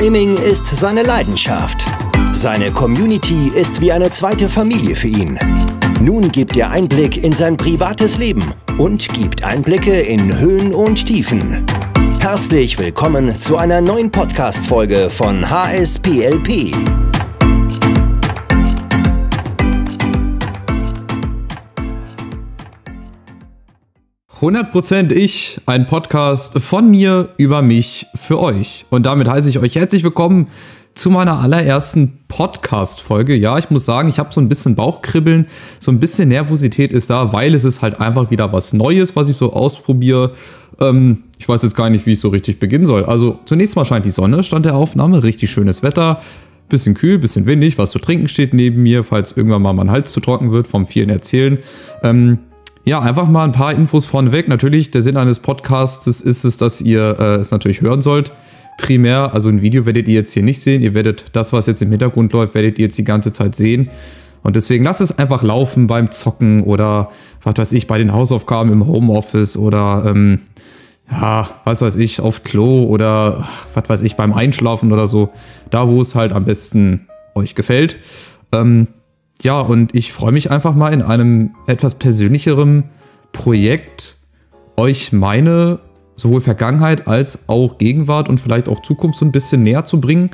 Gaming ist seine Leidenschaft. Seine Community ist wie eine zweite Familie für ihn. Nun gibt er Einblick in sein privates Leben und gibt Einblicke in Höhen und Tiefen. Herzlich willkommen zu einer neuen Podcast-Folge von HSPLP. 100% ich, ein Podcast von mir über mich für euch. Und damit heiße ich euch herzlich willkommen zu meiner allerersten Podcast-Folge. Ja, ich muss sagen, ich habe so ein bisschen Bauchkribbeln, so ein bisschen Nervosität ist da, weil es ist halt einfach wieder was Neues, was ich so ausprobiere. Ähm, ich weiß jetzt gar nicht, wie ich so richtig beginnen soll. Also zunächst mal scheint die Sonne, stand der Aufnahme, richtig schönes Wetter. Bisschen kühl, bisschen windig, was zu trinken steht neben mir, falls irgendwann mal mein Hals zu trocken wird vom vielen Erzählen. Ähm, ja, einfach mal ein paar Infos vorneweg. Natürlich, der Sinn eines Podcasts ist es, dass ihr äh, es natürlich hören sollt. Primär, also ein Video werdet ihr jetzt hier nicht sehen. Ihr werdet das, was jetzt im Hintergrund läuft, werdet ihr jetzt die ganze Zeit sehen. Und deswegen lasst es einfach laufen beim Zocken oder was weiß ich, bei den Hausaufgaben im Homeoffice oder ähm, ja, was weiß ich, auf Klo oder was weiß ich, beim Einschlafen oder so. Da, wo es halt am besten euch gefällt. Ähm, ja, und ich freue mich einfach mal in einem etwas persönlicheren Projekt euch meine sowohl Vergangenheit als auch Gegenwart und vielleicht auch Zukunft so ein bisschen näher zu bringen,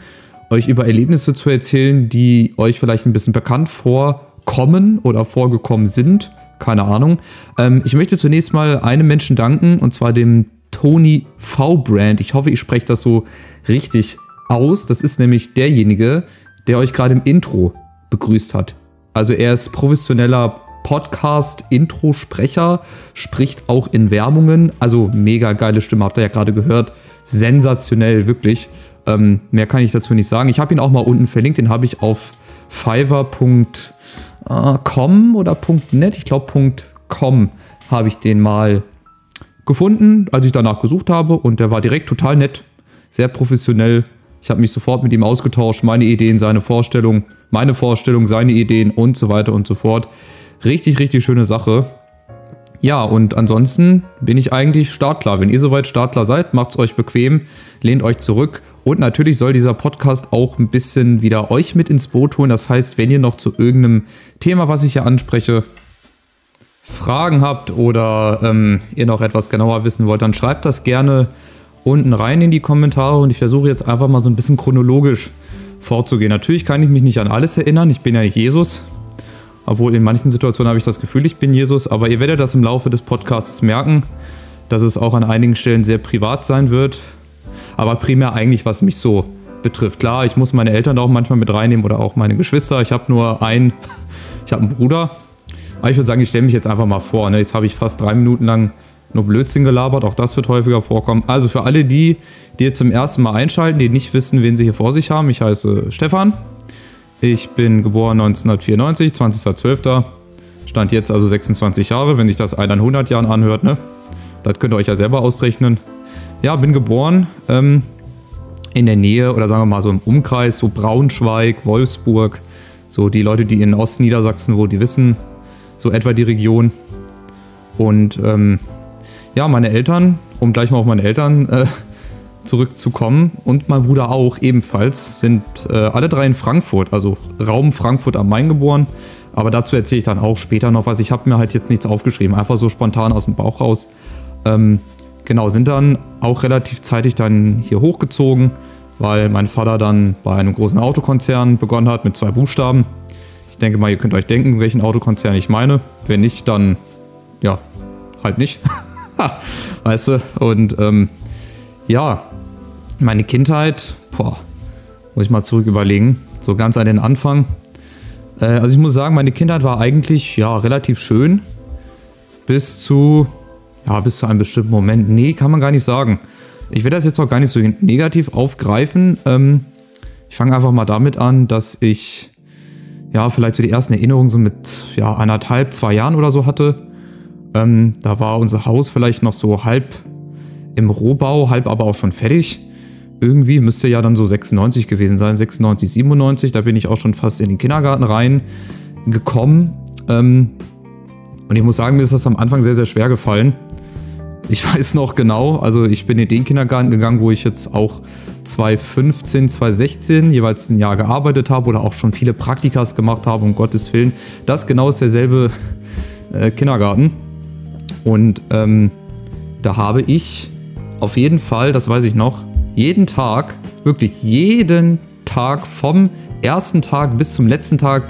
euch über Erlebnisse zu erzählen, die euch vielleicht ein bisschen bekannt vorkommen oder vorgekommen sind. Keine Ahnung. Ähm, ich möchte zunächst mal einem Menschen danken, und zwar dem Tony V. Brand. Ich hoffe, ich spreche das so richtig aus. Das ist nämlich derjenige, der euch gerade im Intro begrüßt hat. Also er ist professioneller Podcast-Intro-Sprecher, spricht auch in Werbungen. Also mega geile Stimme, habt ihr ja gerade gehört. Sensationell, wirklich. Ähm, mehr kann ich dazu nicht sagen. Ich habe ihn auch mal unten verlinkt, den habe ich auf fiverr.com oder .net, ich glaube .com habe ich den mal gefunden, als ich danach gesucht habe und der war direkt total nett, sehr professionell. Ich habe mich sofort mit ihm ausgetauscht, meine Ideen, seine Vorstellungen meine Vorstellung, seine Ideen und so weiter und so fort. Richtig, richtig schöne Sache. Ja, und ansonsten bin ich eigentlich startklar. Wenn ihr soweit startklar seid, macht es euch bequem, lehnt euch zurück. Und natürlich soll dieser Podcast auch ein bisschen wieder euch mit ins Boot holen. Das heißt, wenn ihr noch zu irgendeinem Thema, was ich hier anspreche, Fragen habt oder ähm, ihr noch etwas genauer wissen wollt, dann schreibt das gerne unten rein in die Kommentare und ich versuche jetzt einfach mal so ein bisschen chronologisch vorzugehen. Natürlich kann ich mich nicht an alles erinnern, ich bin ja nicht Jesus. Obwohl in manchen Situationen habe ich das Gefühl, ich bin Jesus, aber ihr werdet das im Laufe des Podcasts merken, dass es auch an einigen Stellen sehr privat sein wird. Aber primär eigentlich, was mich so betrifft. Klar, ich muss meine Eltern auch manchmal mit reinnehmen oder auch meine Geschwister. Ich habe nur einen, ich habe einen Bruder. Aber ich würde sagen, ich stelle mich jetzt einfach mal vor. Ne? Jetzt habe ich fast drei Minuten lang nur Blödsinn gelabert. Auch das wird häufiger vorkommen. Also für alle die, die zum ersten Mal einschalten, die nicht wissen, wen sie hier vor sich haben. Ich heiße Stefan. Ich bin geboren 1994, 20.12. Stand jetzt also 26 Jahre, wenn sich das in 100 Jahren anhört. Ne? Das könnt ihr euch ja selber ausrechnen. Ja, bin geboren ähm, in der Nähe oder sagen wir mal so im Umkreis, so Braunschweig, Wolfsburg. So die Leute, die in Ostniedersachsen wo die wissen, so etwa die Region. Und ähm, ja, meine Eltern, um gleich mal auf meine Eltern äh, zurückzukommen und mein Bruder auch ebenfalls, sind äh, alle drei in Frankfurt, also Raum Frankfurt am Main geboren. Aber dazu erzähle ich dann auch später noch was. Ich habe mir halt jetzt nichts aufgeschrieben, einfach so spontan aus dem Bauch raus. Ähm, genau, sind dann auch relativ zeitig dann hier hochgezogen, weil mein Vater dann bei einem großen Autokonzern begonnen hat mit zwei Buchstaben. Ich denke mal, ihr könnt euch denken, welchen Autokonzern ich meine. Wenn nicht, dann ja, halt nicht. weißt du? Und ähm, ja, meine Kindheit, boah, muss ich mal zurück überlegen, so ganz an den Anfang. Äh, also ich muss sagen, meine Kindheit war eigentlich ja relativ schön. Bis zu, ja, bis zu einem bestimmten Moment. Nee, kann man gar nicht sagen. Ich werde das jetzt auch gar nicht so negativ aufgreifen. Ähm, ich fange einfach mal damit an, dass ich ja vielleicht so die ersten Erinnerungen so mit ja, anderthalb, zwei Jahren oder so hatte. Ähm, da war unser Haus vielleicht noch so halb im Rohbau, halb aber auch schon fertig. Irgendwie müsste ja dann so 96 gewesen sein, 96, 97. Da bin ich auch schon fast in den Kindergarten reingekommen. Ähm, und ich muss sagen, mir ist das am Anfang sehr, sehr schwer gefallen, Ich weiß noch genau, also ich bin in den Kindergarten gegangen, wo ich jetzt auch 2015, 2016 jeweils ein Jahr gearbeitet habe oder auch schon viele Praktikas gemacht habe, um Gottes Willen. Das genau ist derselbe äh, Kindergarten. Und ähm, da habe ich auf jeden Fall, das weiß ich noch, jeden Tag, wirklich jeden Tag vom ersten Tag bis zum letzten Tag,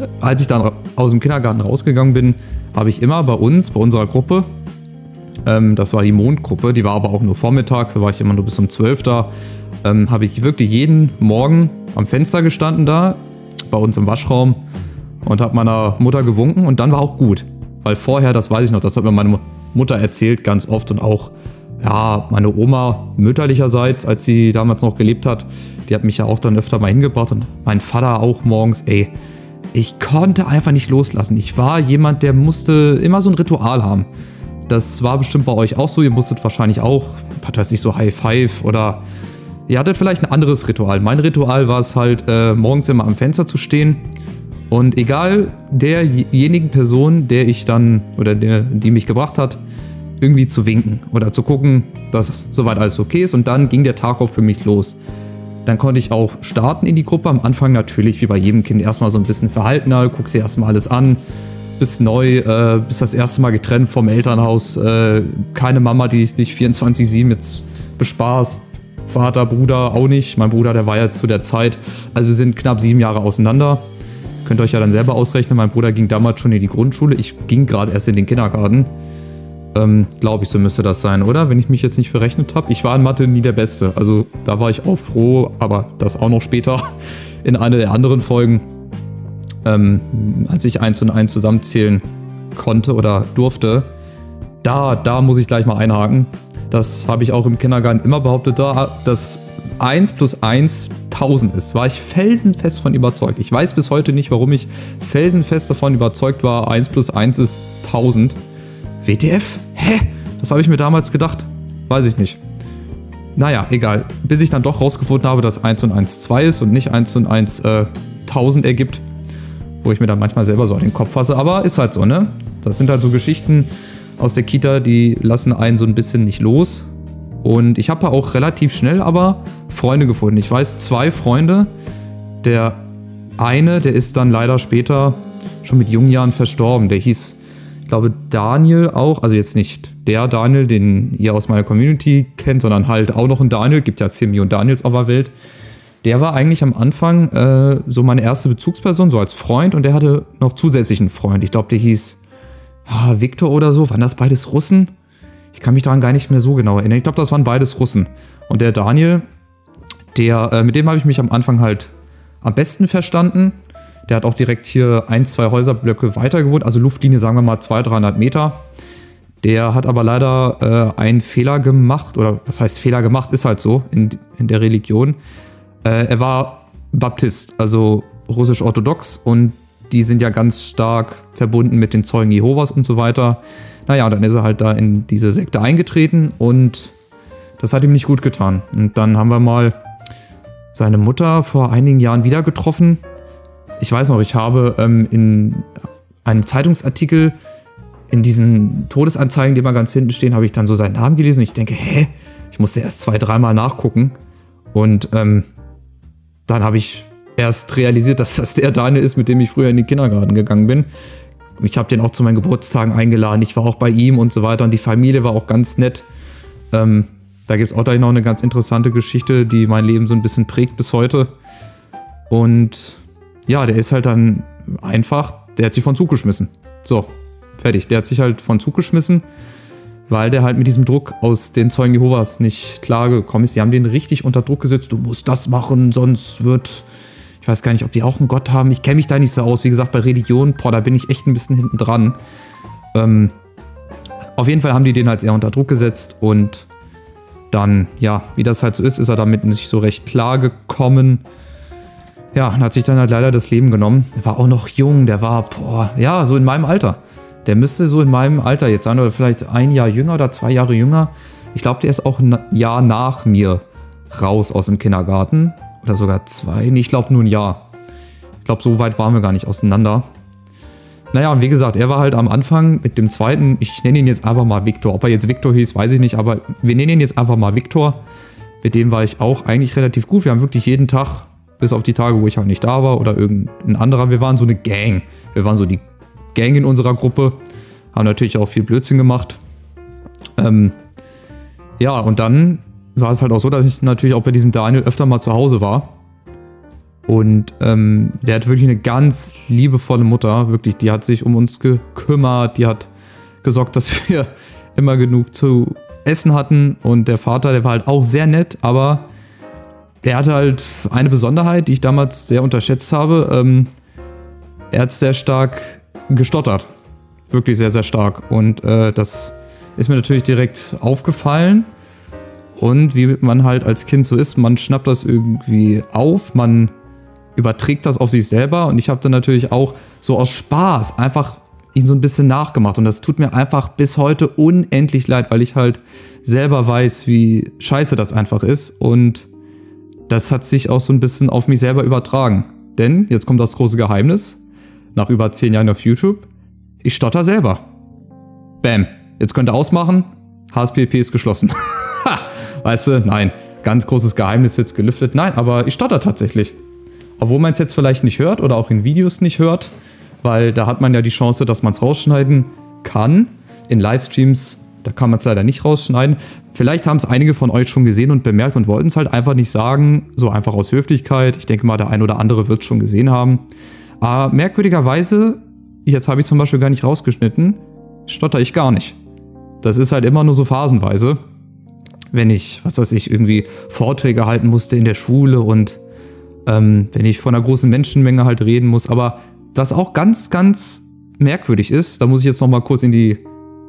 äh, als ich dann aus dem Kindergarten rausgegangen bin, habe ich immer bei uns, bei unserer Gruppe, ähm, das war die Mondgruppe, die war aber auch nur vormittags, da war ich immer nur bis um 12 da, ähm, habe ich wirklich jeden Morgen am Fenster gestanden da, bei uns im Waschraum und habe meiner Mutter gewunken und dann war auch gut. Weil vorher, das weiß ich noch, das hat mir meine Mutter erzählt ganz oft und auch ja, meine Oma mütterlicherseits, als sie damals noch gelebt hat, die hat mich ja auch dann öfter mal hingebracht und mein Vater auch morgens, ey, ich konnte einfach nicht loslassen. Ich war jemand, der musste immer so ein Ritual haben. Das war bestimmt bei euch auch so. Ihr musstet wahrscheinlich auch, was weiß ich, so High Five oder ihr hattet vielleicht ein anderes Ritual. Mein Ritual war es halt, äh, morgens immer am Fenster zu stehen und egal derjenigen Person, der ich dann oder der, die mich gebracht hat, irgendwie zu winken oder zu gucken, dass soweit alles okay ist. Und dann ging der Tag auch für mich los. Dann konnte ich auch starten in die Gruppe. Am Anfang natürlich, wie bei jedem Kind, erstmal so ein bisschen verhaltener, guck sie erstmal alles an, bist neu, äh, bist das erste Mal getrennt vom Elternhaus, äh, keine Mama, die dich 24-7 jetzt bespaßt, Vater, Bruder auch nicht. Mein Bruder, der war ja zu der Zeit, also wir sind knapp sieben Jahre auseinander. Könnt ihr euch ja dann selber ausrechnen. Mein Bruder ging damals schon in die Grundschule. Ich ging gerade erst in den Kindergarten. Ähm, Glaube ich, so müsste das sein, oder? Wenn ich mich jetzt nicht verrechnet habe. Ich war in Mathe nie der Beste. Also da war ich auch froh, aber das auch noch später in einer der anderen Folgen, ähm, als ich eins und eins zusammenzählen konnte oder durfte. Da, da muss ich gleich mal einhaken. Das habe ich auch im Kindergarten immer behauptet, da, dass 1 plus 1 1000 ist, war ich felsenfest von überzeugt. Ich weiß bis heute nicht, warum ich felsenfest davon überzeugt war, 1 plus 1 ist 1000. WTF? Hä? Das habe ich mir damals gedacht. Weiß ich nicht. Naja, egal. Bis ich dann doch rausgefunden habe, dass 1 und 1 2 ist und nicht 1 und 1 äh, 1000 ergibt. Wo ich mir dann manchmal selber so an den Kopf fasse. Aber ist halt so, ne? Das sind halt so Geschichten aus der Kita, die lassen einen so ein bisschen nicht los. Und ich habe auch relativ schnell aber Freunde gefunden. Ich weiß zwei Freunde. Der eine, der ist dann leider später schon mit jungen Jahren verstorben. Der hieß, ich glaube, Daniel auch. Also jetzt nicht der Daniel, den ihr aus meiner Community kennt, sondern halt auch noch ein Daniel. Gibt ja 10 Millionen Daniels auf der Welt. Der war eigentlich am Anfang äh, so meine erste Bezugsperson, so als Freund. Und der hatte noch zusätzlichen Freund. Ich glaube, der hieß ah, Victor oder so. Waren das beides Russen? Ich kann mich daran gar nicht mehr so genau erinnern. Ich glaube, das waren beides Russen. Und der Daniel, der, äh, mit dem habe ich mich am Anfang halt am besten verstanden. Der hat auch direkt hier ein, zwei Häuserblöcke weiter gewohnt, also Luftlinie sagen wir mal 200, 300 Meter. Der hat aber leider äh, einen Fehler gemacht, oder was heißt Fehler gemacht, ist halt so in, in der Religion. Äh, er war Baptist, also russisch-orthodox und die sind ja ganz stark verbunden mit den Zeugen Jehovas und so weiter. Naja, dann ist er halt da in diese Sekte eingetreten und das hat ihm nicht gut getan. Und dann haben wir mal seine Mutter vor einigen Jahren wieder getroffen. Ich weiß noch, ich habe ähm, in einem Zeitungsartikel in diesen Todesanzeigen, die immer ganz hinten stehen, habe ich dann so seinen Namen gelesen und ich denke, hä? Ich musste erst zwei, dreimal nachgucken. Und ähm, dann habe ich erst realisiert, dass das der Daniel ist, mit dem ich früher in den Kindergarten gegangen bin. Ich habe den auch zu meinen Geburtstagen eingeladen. Ich war auch bei ihm und so weiter. Und die Familie war auch ganz nett. Ähm, da gibt es auch gleich noch eine ganz interessante Geschichte, die mein Leben so ein bisschen prägt bis heute. Und ja, der ist halt dann einfach, der hat sich von Zug geschmissen. So, fertig. Der hat sich halt von Zug geschmissen, weil der halt mit diesem Druck aus den Zeugen Jehovas nicht klargekommen ist. Die haben den richtig unter Druck gesetzt. Du musst das machen, sonst wird ich weiß gar nicht, ob die auch einen Gott haben. Ich kenne mich da nicht so aus. Wie gesagt, bei Religion, boah, da bin ich echt ein bisschen hinten dran. Ähm, auf jeden Fall haben die den halt sehr unter Druck gesetzt und dann, ja, wie das halt so ist, ist er damit nicht so recht klar gekommen. Ja, und hat sich dann halt leider das Leben genommen. Der war auch noch jung, der war, boah, ja, so in meinem Alter. Der müsste so in meinem Alter jetzt sein oder vielleicht ein Jahr jünger oder zwei Jahre jünger. Ich glaube, der ist auch ein Jahr nach mir raus aus dem Kindergarten. Oder sogar zwei. Nee, ich glaube nur ein Jahr. Ich glaube, so weit waren wir gar nicht auseinander. naja, und wie gesagt, er war halt am Anfang mit dem zweiten, ich nenne ihn jetzt einfach mal Victor. Ob er jetzt Victor hieß, weiß ich nicht, aber wir nennen ihn jetzt einfach mal Victor. Mit dem war ich auch eigentlich relativ gut. Wir haben wirklich jeden Tag, bis auf die Tage, wo ich halt nicht da war oder irgendein anderer, wir waren so eine Gang. Wir waren so die Gang in unserer Gruppe. Haben natürlich auch viel Blödsinn gemacht. Ähm, ja, und dann war es halt auch so, dass ich natürlich auch bei diesem Daniel öfter mal zu Hause war. Und ähm, der hat wirklich eine ganz liebevolle Mutter, wirklich. Die hat sich um uns gekümmert, die hat gesorgt, dass wir immer genug zu essen hatten. Und der Vater, der war halt auch sehr nett, aber er hatte halt eine Besonderheit, die ich damals sehr unterschätzt habe. Ähm, er hat sehr stark gestottert. Wirklich sehr, sehr stark. Und äh, das ist mir natürlich direkt aufgefallen. Und wie man halt als Kind so ist, man schnappt das irgendwie auf, man überträgt das auf sich selber. Und ich habe dann natürlich auch so aus Spaß einfach ihn so ein bisschen nachgemacht. Und das tut mir einfach bis heute unendlich leid, weil ich halt selber weiß, wie scheiße das einfach ist. Und das hat sich auch so ein bisschen auf mich selber übertragen. Denn, jetzt kommt das große Geheimnis, nach über zehn Jahren auf YouTube, ich stotter selber. Bam. Jetzt könnt ihr ausmachen, HSPP ist geschlossen. weißt du, nein, ganz großes Geheimnis jetzt gelüftet. Nein, aber ich stotter tatsächlich. Obwohl man es jetzt vielleicht nicht hört oder auch in Videos nicht hört, weil da hat man ja die Chance, dass man es rausschneiden kann. In Livestreams, da kann man es leider nicht rausschneiden. Vielleicht haben es einige von euch schon gesehen und bemerkt und wollten es halt einfach nicht sagen, so einfach aus Höflichkeit. Ich denke mal, der ein oder andere wird es schon gesehen haben. Aber merkwürdigerweise, jetzt habe ich zum Beispiel gar nicht rausgeschnitten, stotter ich gar nicht. Das ist halt immer nur so phasenweise. Wenn ich, was weiß ich, irgendwie Vorträge halten musste in der Schule und ähm, wenn ich vor einer großen Menschenmenge halt reden muss. Aber was auch ganz, ganz merkwürdig ist, da muss ich jetzt nochmal kurz in die,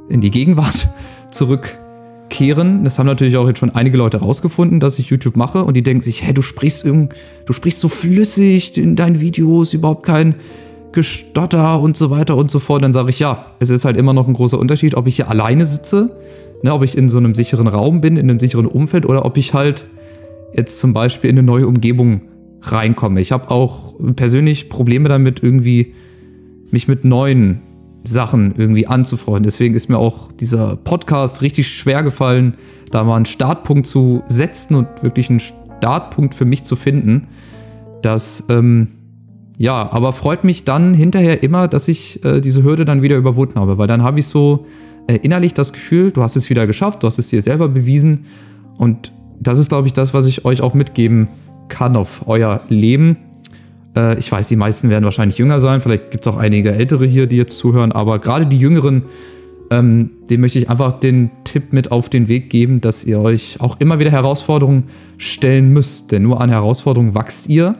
in die Gegenwart zurückkehren. Das haben natürlich auch jetzt schon einige Leute rausgefunden, dass ich YouTube mache und die denken sich, hä, du sprichst irgend, du sprichst so flüssig in deinen Videos, überhaupt kein Gestotter und so weiter und so fort. Dann sage ich, ja, es ist halt immer noch ein großer Unterschied, ob ich hier alleine sitze, ne, ob ich in so einem sicheren Raum bin, in einem sicheren Umfeld oder ob ich halt jetzt zum Beispiel in eine neue Umgebung reinkomme. Ich habe auch persönlich Probleme damit, irgendwie mich mit neuen Sachen irgendwie anzufreunden. Deswegen ist mir auch dieser Podcast richtig schwer gefallen, da mal einen Startpunkt zu setzen und wirklich einen Startpunkt für mich zu finden. Das, ähm, ja, aber freut mich dann hinterher immer, dass ich äh, diese Hürde dann wieder überwunden habe, weil dann habe ich so innerlich das Gefühl, du hast es wieder geschafft, du hast es dir selber bewiesen und das ist, glaube ich, das, was ich euch auch mitgeben kann auf euer Leben. Äh, ich weiß, die meisten werden wahrscheinlich jünger sein. Vielleicht gibt es auch einige Ältere hier, die jetzt zuhören. Aber gerade die Jüngeren, ähm, dem möchte ich einfach den Tipp mit auf den Weg geben, dass ihr euch auch immer wieder Herausforderungen stellen müsst. Denn nur an Herausforderungen wachst ihr.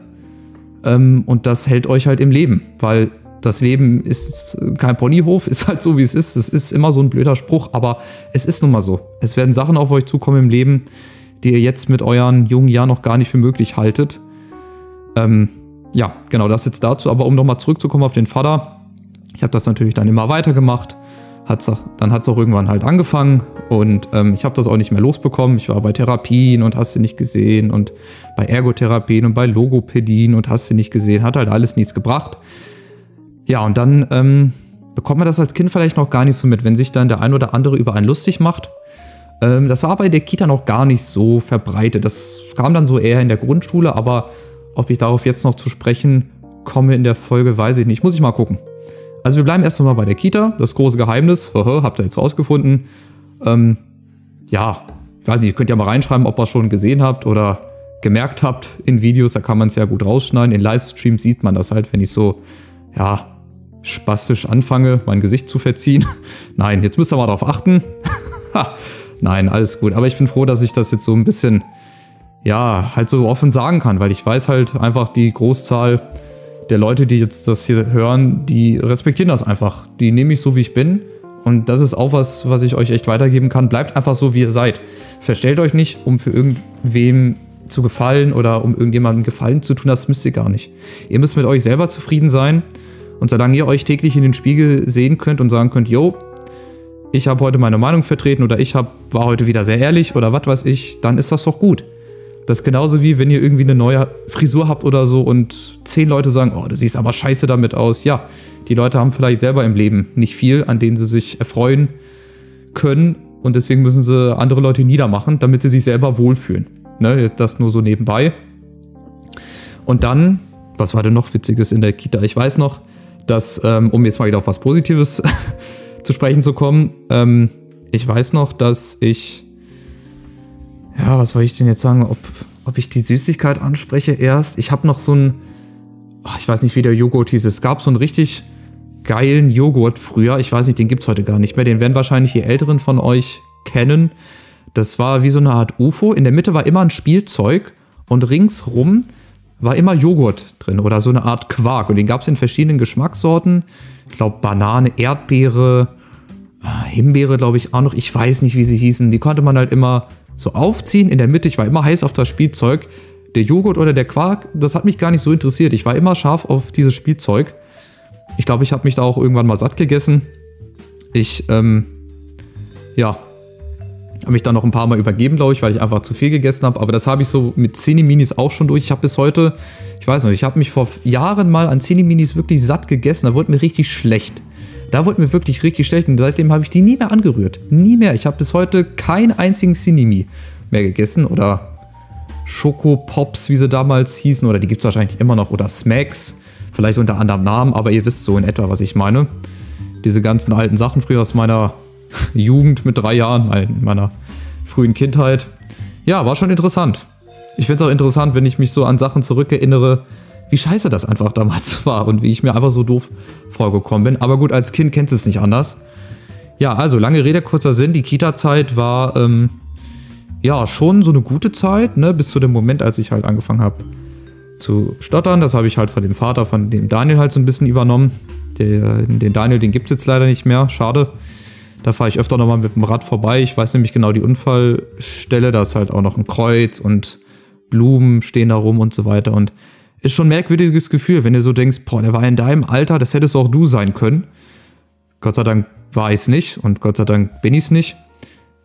Ähm, und das hält euch halt im Leben. Weil das Leben ist kein Ponyhof, ist halt so, wie es ist. Es ist immer so ein blöder Spruch, aber es ist nun mal so. Es werden Sachen auf euch zukommen im Leben, die ihr jetzt mit euren jungen Jahren noch gar nicht für möglich haltet. Ähm, ja, genau, das jetzt dazu. Aber um nochmal zurückzukommen auf den Vater, ich habe das natürlich dann immer weitergemacht. Hat's, dann hat es auch irgendwann halt angefangen und ähm, ich habe das auch nicht mehr losbekommen. Ich war bei Therapien und hast du nicht gesehen und bei Ergotherapien und bei Logopädien und hast du nicht gesehen. Hat halt alles nichts gebracht. Ja, und dann ähm, bekommt man das als Kind vielleicht noch gar nicht so mit, wenn sich dann der ein oder andere über einen lustig macht ähm, das war bei der Kita noch gar nicht so verbreitet. Das kam dann so eher in der Grundschule, aber ob ich darauf jetzt noch zu sprechen komme in der Folge, weiß ich nicht. Muss ich mal gucken. Also wir bleiben erst einmal bei der Kita. Das große Geheimnis, habt ihr jetzt rausgefunden. Ähm, ja, ich weiß nicht, ihr könnt ja mal reinschreiben, ob ihr es schon gesehen habt oder gemerkt habt in Videos. Da kann man es ja gut rausschneiden. In Livestreams sieht man das halt, wenn ich so, ja, spastisch anfange, mein Gesicht zu verziehen. Nein, jetzt müsst ihr mal darauf achten. Nein, alles gut. Aber ich bin froh, dass ich das jetzt so ein bisschen, ja, halt so offen sagen kann, weil ich weiß halt einfach die Großzahl der Leute, die jetzt das hier hören, die respektieren das einfach. Die nehme ich so, wie ich bin. Und das ist auch was, was ich euch echt weitergeben kann. Bleibt einfach so, wie ihr seid. Verstellt euch nicht, um für irgendwem zu gefallen oder um irgendjemandem Gefallen zu tun. Das müsst ihr gar nicht. Ihr müsst mit euch selber zufrieden sein. Und solange ihr euch täglich in den Spiegel sehen könnt und sagen könnt, yo, ich habe heute meine Meinung vertreten oder ich hab, war heute wieder sehr ehrlich oder was weiß ich, dann ist das doch gut. Das ist genauso wie, wenn ihr irgendwie eine neue Frisur habt oder so und zehn Leute sagen, oh, du siehst aber scheiße damit aus. Ja, die Leute haben vielleicht selber im Leben nicht viel, an denen sie sich erfreuen können und deswegen müssen sie andere Leute niedermachen, damit sie sich selber wohlfühlen. Ne, das nur so nebenbei. Und dann, was war denn noch Witziges in der Kita? Ich weiß noch, dass, ähm, um jetzt mal wieder auf was Positives zu sprechen zu kommen, ähm, ich weiß noch, dass ich, ja, was wollte ich denn jetzt sagen, ob, ob ich die Süßigkeit anspreche erst. Ich habe noch so ein, oh, ich weiß nicht, wie der Joghurt hieß. Es gab so einen richtig geilen Joghurt früher. Ich weiß nicht, den gibt es heute gar nicht mehr. Den werden wahrscheinlich die Älteren von euch kennen. Das war wie so eine Art UFO. In der Mitte war immer ein Spielzeug und ringsrum war immer Joghurt drin oder so eine Art Quark. Und den gab es in verschiedenen Geschmackssorten. Ich glaube, Banane, Erdbeere, äh, Himbeere, glaube ich, auch noch. Ich weiß nicht, wie sie hießen. Die konnte man halt immer so aufziehen. In der Mitte, ich war immer heiß auf das Spielzeug. Der Joghurt oder der Quark, das hat mich gar nicht so interessiert. Ich war immer scharf auf dieses Spielzeug. Ich glaube, ich habe mich da auch irgendwann mal satt gegessen. Ich, ähm, ja, habe mich dann noch ein paar Mal übergeben, glaube ich, weil ich einfach zu viel gegessen habe. Aber das habe ich so mit Cineminis auch schon durch. Ich habe bis heute, ich weiß noch, ich habe mich vor Jahren mal an Cineminis wirklich satt gegessen. Da wurde mir richtig schlecht. Da wurde mir wirklich richtig schlecht und seitdem habe ich die nie mehr angerührt. Nie mehr. Ich habe bis heute keinen einzigen Cinemi mehr gegessen oder Schokopops, wie sie damals hießen, oder die gibt es wahrscheinlich immer noch, oder Smacks, vielleicht unter anderem Namen, aber ihr wisst so in etwa, was ich meine. Diese ganzen alten Sachen früher aus meiner Jugend mit drei Jahren, in meiner frühen Kindheit. Ja, war schon interessant. Ich finde es auch interessant, wenn ich mich so an Sachen zurückerinnere, wie scheiße das einfach damals war und wie ich mir einfach so doof vorgekommen bin. Aber gut, als Kind kennst du es nicht anders. Ja, also lange Rede, kurzer Sinn. Die Kita-Zeit war ähm, ja schon so eine gute Zeit, ne, bis zu dem Moment, als ich halt angefangen habe zu stottern. Das habe ich halt von dem Vater, von dem Daniel halt so ein bisschen übernommen. Der, den Daniel, den gibt es jetzt leider nicht mehr. Schade. Da fahre ich öfter nochmal mit dem Rad vorbei. Ich weiß nämlich genau die Unfallstelle. Da ist halt auch noch ein Kreuz und Blumen stehen da rum und so weiter. Und ist schon ein merkwürdiges Gefühl, wenn du so denkst, boah, der war in deinem Alter, das hättest auch du sein können. Gott sei Dank war ich es nicht und Gott sei Dank bin ich es nicht.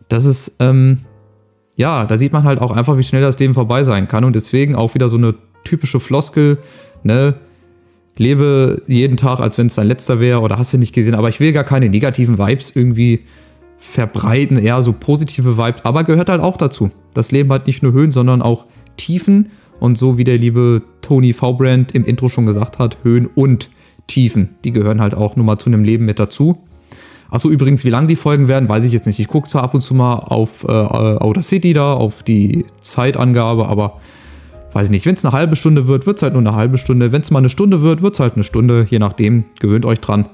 Das ist, ähm, ja, da sieht man halt auch einfach, wie schnell das Leben vorbei sein kann und deswegen auch wieder so eine typische Floskel, ne? Lebe jeden Tag, als wenn es dein letzter wäre oder hast du nicht gesehen, aber ich will gar keine negativen Vibes irgendwie verbreiten, eher so positive Vibes, aber gehört halt auch dazu. Das Leben hat nicht nur Höhen, sondern auch Tiefen und so wie der liebe Tony V. Brand im Intro schon gesagt hat, Höhen und Tiefen, die gehören halt auch nur mal zu einem Leben mit dazu. Achso, übrigens, wie lang die Folgen werden, weiß ich jetzt nicht. Ich gucke zwar ab und zu mal auf äh, Outer City da, auf die Zeitangabe, aber weiß ich nicht. Wenn es eine halbe Stunde wird, wird es halt nur eine halbe Stunde. Wenn es mal eine Stunde wird, wird es halt eine Stunde, je nachdem. Gewöhnt euch dran.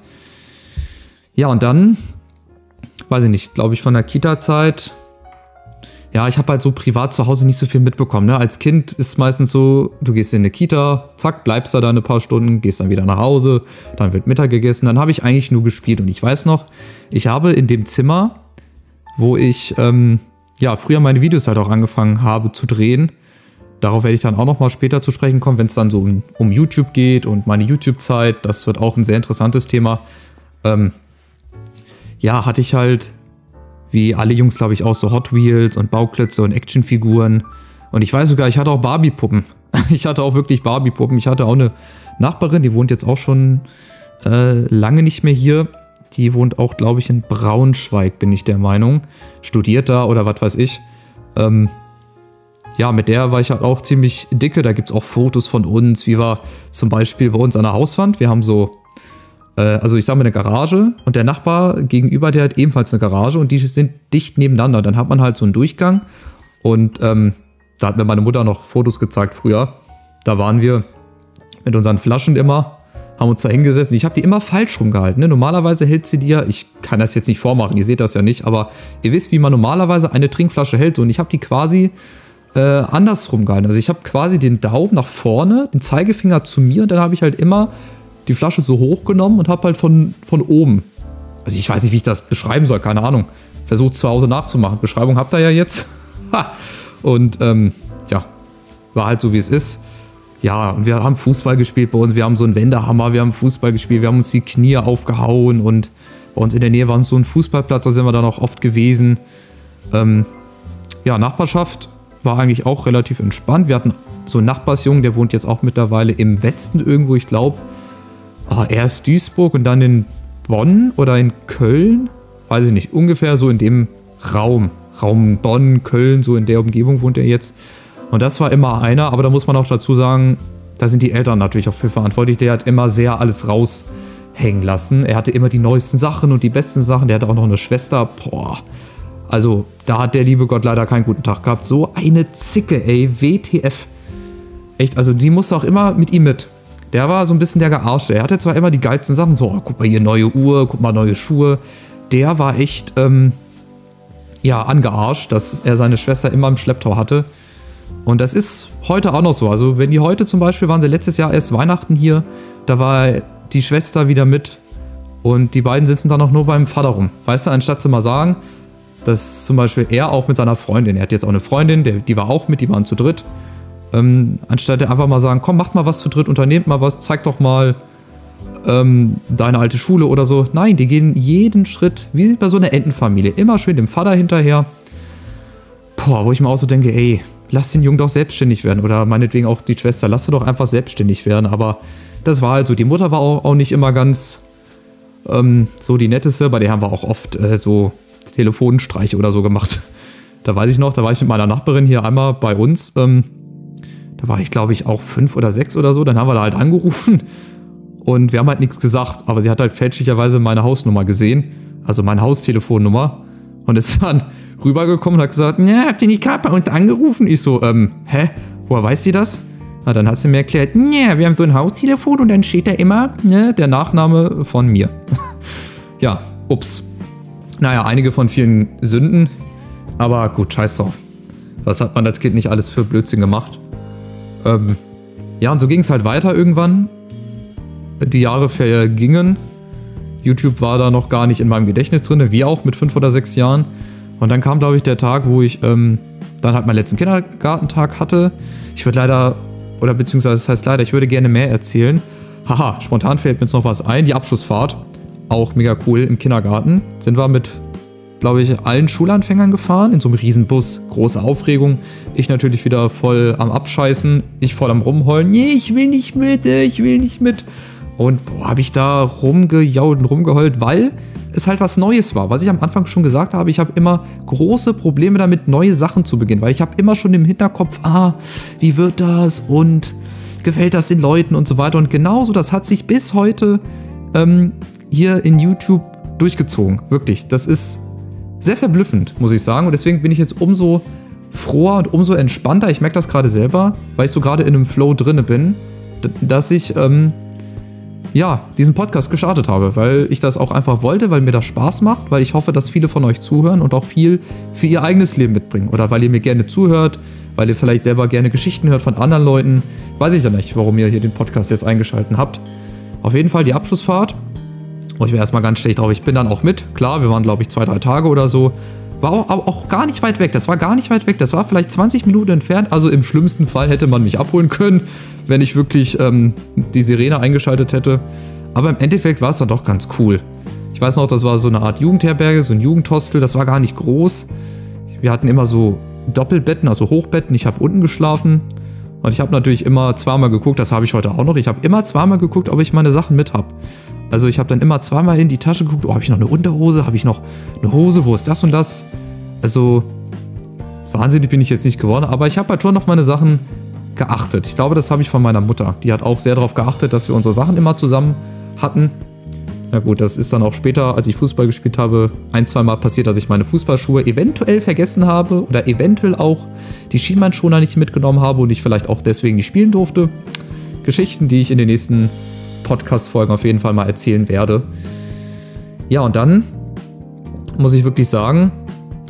Ja, und dann, weiß ich nicht, glaube ich, von der Kita-Zeit ja, ich habe halt so privat zu Hause nicht so viel mitbekommen. Ne? Als Kind ist es meistens so, du gehst in eine Kita, zack, bleibst da dann ein paar Stunden, gehst dann wieder nach Hause, dann wird Mittag gegessen, dann habe ich eigentlich nur gespielt. Und ich weiß noch, ich habe in dem Zimmer, wo ich ähm, ja früher meine Videos halt auch angefangen habe zu drehen, darauf werde ich dann auch noch mal später zu sprechen kommen, wenn es dann so um, um, YouTube geht und meine YouTube-Zeit, das wird auch ein sehr interessantes Thema. Ähm, ja, hatte ich halt wie alle Jungs, glaube ich, auch so Hot Wheels und Bauklötze und Actionfiguren. Und ich weiß sogar, ich hatte auch Barbie-Puppen. Ich hatte auch wirklich Barbie-Puppen. Ich hatte auch eine Nachbarin, die wohnt jetzt auch schon äh, lange nicht mehr hier. Die wohnt auch, glaube ich, in Braunschweig, bin ich der Meinung. Studiert da oder was weiß ich. Ähm, ja, mit der war ich halt auch ziemlich dicke. Da gibt es auch Fotos von uns, wie wir zum Beispiel bei uns an der Hauswand. Wir haben so äh, also ich sage mal eine Garage und der Nachbar gegenüber, der hat ebenfalls eine Garage und die sind dicht nebeneinander. Dann hat man halt so einen Durchgang und ähm, da hat mir meine Mutter noch Fotos gezeigt früher. Da waren wir mit unseren Flaschen immer, haben uns da hingesetzt und ich habe die immer falsch rumgehalten. Ne? Normalerweise hält sie dir, ich kann das jetzt nicht vormachen, ihr seht das ja nicht, aber ihr wisst, wie man normalerweise eine Trinkflasche hält und ich habe die quasi äh, andersrum gehalten. Also ich habe quasi den Daumen nach vorne, den Zeigefinger zu mir und dann habe ich halt immer die Flasche so hochgenommen und habe halt von, von oben, also ich weiß nicht, wie ich das beschreiben soll, keine Ahnung, versucht zu Hause nachzumachen. Beschreibung habt ihr ja jetzt. und ähm, ja, war halt so, wie es ist. Ja, und wir haben Fußball gespielt bei uns, wir haben so einen Wendehammer, wir haben Fußball gespielt, wir haben uns die Knie aufgehauen und bei uns in der Nähe war so ein Fußballplatz, da sind wir dann auch oft gewesen. Ähm, ja, Nachbarschaft war eigentlich auch relativ entspannt. Wir hatten so einen Nachbarsjungen, der wohnt jetzt auch mittlerweile im Westen irgendwo, ich glaube, oh, erst Duisburg und dann in Bonn oder in Köln. Weiß ich nicht, ungefähr so in dem Raum. Raum Bonn, Köln, so in der Umgebung wohnt er jetzt. Und das war immer einer, aber da muss man auch dazu sagen, da sind die Eltern natürlich auch für verantwortlich. Der hat immer sehr alles raushängen lassen. Er hatte immer die neuesten Sachen und die besten Sachen. Der hatte auch noch eine Schwester. Boah. Also, da hat der liebe Gott leider keinen guten Tag gehabt. So eine Zicke, ey. WTF. Echt, also die musste auch immer mit ihm mit. Der war so ein bisschen der Gearschte. Er hatte zwar immer die geilsten Sachen, so, oh, guck mal hier, neue Uhr, guck mal, neue Schuhe. Der war echt, ähm, ja, angearscht, dass er seine Schwester immer im Schlepptau hatte. Und das ist heute auch noch so. Also, wenn die heute zum Beispiel waren sie letztes Jahr erst Weihnachten hier, da war die Schwester wieder mit und die beiden sitzen dann auch nur beim Vater rum. Weißt du, anstatt zu mal sagen, dass zum Beispiel er auch mit seiner Freundin, er hat jetzt auch eine Freundin, der, die war auch mit, die waren zu dritt. Ähm, anstatt einfach mal sagen, komm, macht mal was zu dritt, unternehmt mal was, zeig doch mal ähm, deine alte Schule oder so. Nein, die gehen jeden Schritt, wie bei so einer Entenfamilie, immer schön dem Vater hinterher. Boah, wo ich mir auch so denke, ey, lass den Jungen doch selbstständig werden. Oder meinetwegen auch die Schwester, lass sie doch einfach selbstständig werden. Aber das war halt so. Die Mutter war auch, auch nicht immer ganz ähm, so die netteste. Bei der haben wir auch oft äh, so Telefonstreiche oder so gemacht. Da weiß ich noch, da war ich mit meiner Nachbarin hier einmal bei uns. Ähm, da war ich, glaube ich, auch fünf oder sechs oder so. Dann haben wir da halt angerufen und wir haben halt nichts gesagt. Aber sie hat halt fälschlicherweise meine Hausnummer gesehen, also meine Haustelefonnummer. Und ist dann rübergekommen und hat gesagt, ja, habt ihr nicht gerade bei uns angerufen? Ich so, ähm, hä? Woher weiß sie das? Na, dann hat sie mir erklärt, ja, wir haben so ein Haustelefon und dann steht da immer ne, der Nachname von mir. ja, ups. Naja, einige von vielen Sünden. Aber gut, scheiß drauf. Was hat man als Kind nicht alles für Blödsinn gemacht? Ähm, ja, und so ging es halt weiter irgendwann. Die Jahre vergingen. YouTube war da noch gar nicht in meinem Gedächtnis drin, wie auch mit fünf oder sechs Jahren. Und dann kam, glaube ich, der Tag, wo ich ähm, dann halt meinen letzten Kindergartentag hatte. Ich würde leider, oder beziehungsweise das heißt leider, ich würde gerne mehr erzählen. Haha, spontan fällt mir jetzt noch was ein. Die Abschlussfahrt, auch mega cool im Kindergarten. Sind wir mit glaube ich, allen Schulanfängern gefahren, in so einem Riesenbus. Große Aufregung. Ich natürlich wieder voll am Abscheißen, ich voll am Rumheulen. Nee, ich will nicht mit, äh, ich will nicht mit. Und habe ich da rumgejault und rumgeheult, weil es halt was Neues war. Was ich am Anfang schon gesagt habe, ich habe immer große Probleme damit, neue Sachen zu beginnen, weil ich habe immer schon im Hinterkopf, ah, wie wird das und gefällt das den Leuten und so weiter. Und genauso, das hat sich bis heute ähm, hier in YouTube durchgezogen. Wirklich, das ist sehr verblüffend, muss ich sagen. Und deswegen bin ich jetzt umso froher und umso entspannter. Ich merke das gerade selber, weil ich so gerade in einem Flow drinne bin, dass ich ähm, ja diesen Podcast gestartet habe, weil ich das auch einfach wollte, weil mir das Spaß macht, weil ich hoffe, dass viele von euch zuhören und auch viel für ihr eigenes Leben mitbringen oder weil ihr mir gerne zuhört, weil ihr vielleicht selber gerne Geschichten hört von anderen Leuten. Weiß ich ja nicht, warum ihr hier den Podcast jetzt eingeschaltet habt. Auf jeden Fall die Abschlussfahrt Oh, ich wäre erstmal ganz schlecht drauf. Ich bin dann auch mit. Klar, wir waren, glaube ich, zwei, drei Tage oder so. War auch, auch gar nicht weit weg. Das war gar nicht weit weg. Das war vielleicht 20 Minuten entfernt. Also im schlimmsten Fall hätte man mich abholen können, wenn ich wirklich ähm, die Sirene eingeschaltet hätte. Aber im Endeffekt war es dann doch ganz cool. Ich weiß noch, das war so eine Art Jugendherberge, so ein Jugendhostel. Das war gar nicht groß. Wir hatten immer so Doppelbetten, also Hochbetten. Ich habe unten geschlafen. Und ich habe natürlich immer zweimal geguckt, das habe ich heute auch noch. Ich habe immer zweimal geguckt, ob ich meine Sachen mit habe. Also ich habe dann immer zweimal in die Tasche geguckt, oh, habe ich noch eine Unterhose, habe ich noch eine Hose, wo ist das und das? Also wahnsinnig bin ich jetzt nicht geworden, aber ich habe halt schon auf meine Sachen geachtet. Ich glaube, das habe ich von meiner Mutter. Die hat auch sehr darauf geachtet, dass wir unsere Sachen immer zusammen hatten. Na gut, das ist dann auch später, als ich Fußball gespielt habe, ein, zwei Mal passiert, dass ich meine Fußballschuhe eventuell vergessen habe oder eventuell auch die Schienbeinschoner nicht mitgenommen habe und ich vielleicht auch deswegen nicht spielen durfte. Geschichten, die ich in den nächsten Podcast-Folgen auf jeden Fall mal erzählen werde. Ja, und dann muss ich wirklich sagen,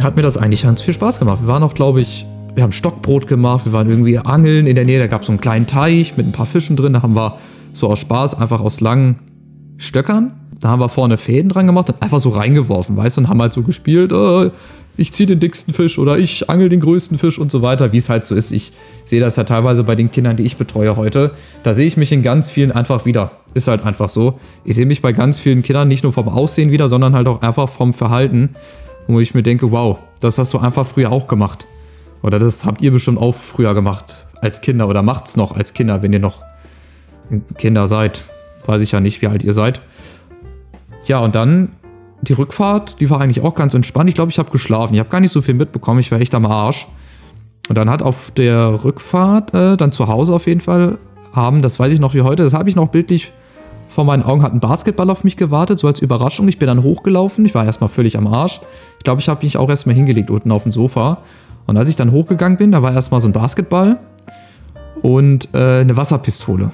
hat mir das eigentlich ganz viel Spaß gemacht. Wir waren auch, glaube ich, wir haben Stockbrot gemacht, wir waren irgendwie angeln in der Nähe, da gab es so einen kleinen Teich mit ein paar Fischen drin, da haben wir so aus Spaß einfach aus langen Stöckern, da haben wir vorne Fäden dran gemacht und einfach so reingeworfen, weißt du, und haben halt so gespielt, äh, ich ziehe den dicksten Fisch oder ich angel den größten Fisch und so weiter, wie es halt so ist. Ich sehe das ja teilweise bei den Kindern, die ich betreue heute. Da sehe ich mich in ganz vielen einfach wieder. Ist halt einfach so. Ich sehe mich bei ganz vielen Kindern nicht nur vom Aussehen wieder, sondern halt auch einfach vom Verhalten, wo ich mir denke, wow, das hast du einfach früher auch gemacht. Oder das habt ihr bestimmt auch früher gemacht als Kinder oder macht's noch als Kinder, wenn ihr noch Kinder seid. Weiß ich ja nicht, wie alt ihr seid. Ja, und dann die Rückfahrt, die war eigentlich auch ganz entspannt. Ich glaube, ich habe geschlafen. Ich habe gar nicht so viel mitbekommen. Ich war echt am Arsch. Und dann hat auf der Rückfahrt, äh, dann zu Hause auf jeden Fall, haben, das weiß ich noch wie heute, das habe ich noch bildlich vor meinen Augen, hat ein Basketball auf mich gewartet, so als Überraschung. Ich bin dann hochgelaufen. Ich war erstmal völlig am Arsch. Ich glaube, ich habe mich auch erstmal hingelegt unten auf dem Sofa. Und als ich dann hochgegangen bin, da war erstmal so ein Basketball und äh, eine Wasserpistole.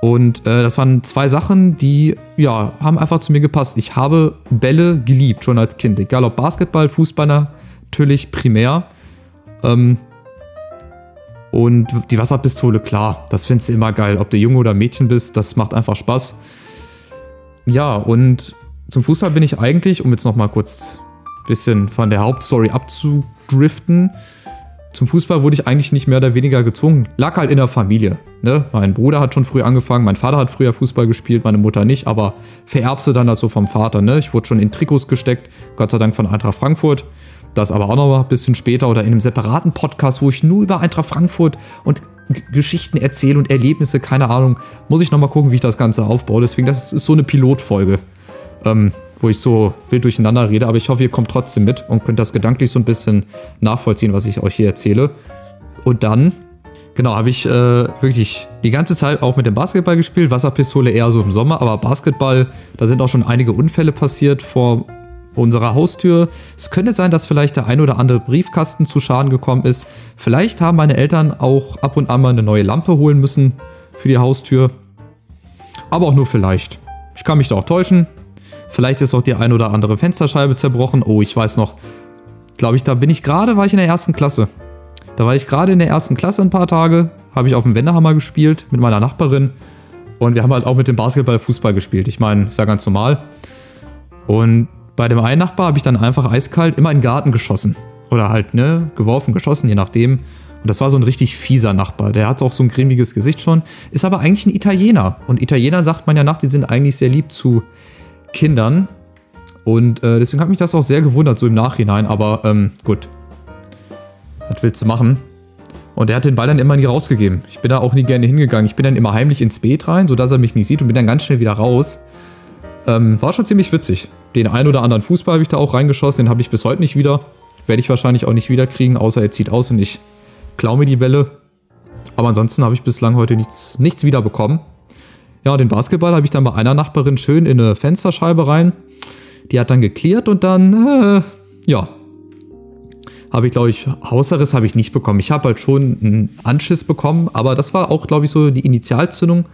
Und äh, das waren zwei Sachen, die ja, haben einfach zu mir gepasst. Ich habe Bälle geliebt, schon als Kind. Egal ob Basketball, Fußball natürlich primär. Ähm, und die Wasserpistole, klar, das findest du immer geil. Ob du Junge oder Mädchen bist, das macht einfach Spaß. Ja, und zum Fußball bin ich eigentlich, um jetzt nochmal kurz ein bisschen von der Hauptstory abzu driften. Zum Fußball wurde ich eigentlich nicht mehr oder weniger gezwungen. Lag halt in der Familie. Ne? Mein Bruder hat schon früh angefangen, mein Vater hat früher Fußball gespielt, meine Mutter nicht, aber vererbst du dann dazu vom Vater. Ne? Ich wurde schon in Trikots gesteckt, Gott sei Dank von Eintracht Frankfurt. Das aber auch noch ein bisschen später oder in einem separaten Podcast, wo ich nur über Eintracht Frankfurt und G Geschichten erzähle und Erlebnisse, keine Ahnung. Muss ich noch mal gucken, wie ich das Ganze aufbaue. Deswegen, das ist so eine Pilotfolge. Ähm, wo ich so wild durcheinander rede, aber ich hoffe, ihr kommt trotzdem mit und könnt das gedanklich so ein bisschen nachvollziehen, was ich euch hier erzähle. Und dann, genau, habe ich äh, wirklich die ganze Zeit auch mit dem Basketball gespielt, Wasserpistole eher so im Sommer, aber Basketball, da sind auch schon einige Unfälle passiert vor unserer Haustür. Es könnte sein, dass vielleicht der ein oder andere Briefkasten zu Schaden gekommen ist. Vielleicht haben meine Eltern auch ab und an mal eine neue Lampe holen müssen für die Haustür. Aber auch nur vielleicht. Ich kann mich da auch täuschen. Vielleicht ist auch die ein oder andere Fensterscheibe zerbrochen. Oh, ich weiß noch. Glaube ich, da bin ich gerade, war ich in der ersten Klasse. Da war ich gerade in der ersten Klasse ein paar Tage. Habe ich auf dem Wendehammer gespielt mit meiner Nachbarin. Und wir haben halt auch mit dem Basketball Fußball gespielt. Ich meine, ist ja ganz normal. Und bei dem einen Nachbar habe ich dann einfach eiskalt immer in den Garten geschossen. Oder halt, ne, geworfen, geschossen, je nachdem. Und das war so ein richtig fieser Nachbar. Der hat auch so ein grimmiges Gesicht schon. Ist aber eigentlich ein Italiener. Und Italiener sagt man ja nach, die sind eigentlich sehr lieb zu Kindern. Und äh, deswegen hat mich das auch sehr gewundert, so im Nachhinein. Aber ähm, gut. Was willst du machen? Und er hat den Ball dann immer nie rausgegeben. Ich bin da auch nie gerne hingegangen. Ich bin dann immer heimlich ins Beet rein, sodass er mich nicht sieht und bin dann ganz schnell wieder raus. Ähm, war schon ziemlich witzig. Den einen oder anderen Fußball habe ich da auch reingeschossen. Den habe ich bis heute nicht wieder. Werde ich wahrscheinlich auch nicht wieder kriegen, außer er zieht aus und ich klaue mir die Bälle. Aber ansonsten habe ich bislang heute nichts, nichts wieder. Ja, den Basketball habe ich dann bei einer Nachbarin schön in eine Fensterscheibe rein. Die hat dann geklärt und dann, äh, ja, habe ich, glaube ich, Hausarrest habe ich nicht bekommen. Ich habe halt schon einen Anschiss bekommen, aber das war auch, glaube ich, so die Initialzündung,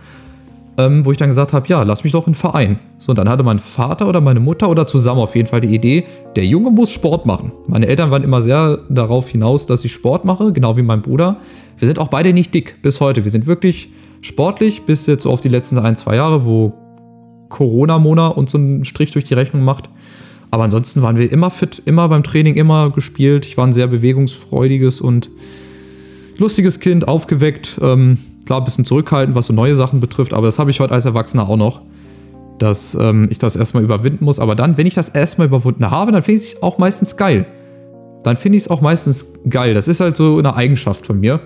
ähm, wo ich dann gesagt habe, ja, lass mich doch in Verein. So, und dann hatte mein Vater oder meine Mutter oder zusammen auf jeden Fall die Idee, der Junge muss Sport machen. Meine Eltern waren immer sehr darauf hinaus, dass ich Sport mache, genau wie mein Bruder. Wir sind auch beide nicht dick bis heute. Wir sind wirklich sportlich, bis jetzt so auf die letzten ein, zwei Jahre, wo Corona-Mona uns so einen Strich durch die Rechnung macht. Aber ansonsten waren wir immer fit, immer beim Training, immer gespielt. Ich war ein sehr bewegungsfreudiges und lustiges Kind, aufgeweckt. Ähm, klar, ein bisschen zurückhaltend, was so neue Sachen betrifft, aber das habe ich heute als Erwachsener auch noch, dass ähm, ich das erstmal überwinden muss. Aber dann, wenn ich das erstmal überwunden habe, dann finde ich es auch meistens geil. Dann finde ich es auch meistens geil. Das ist halt so eine Eigenschaft von mir.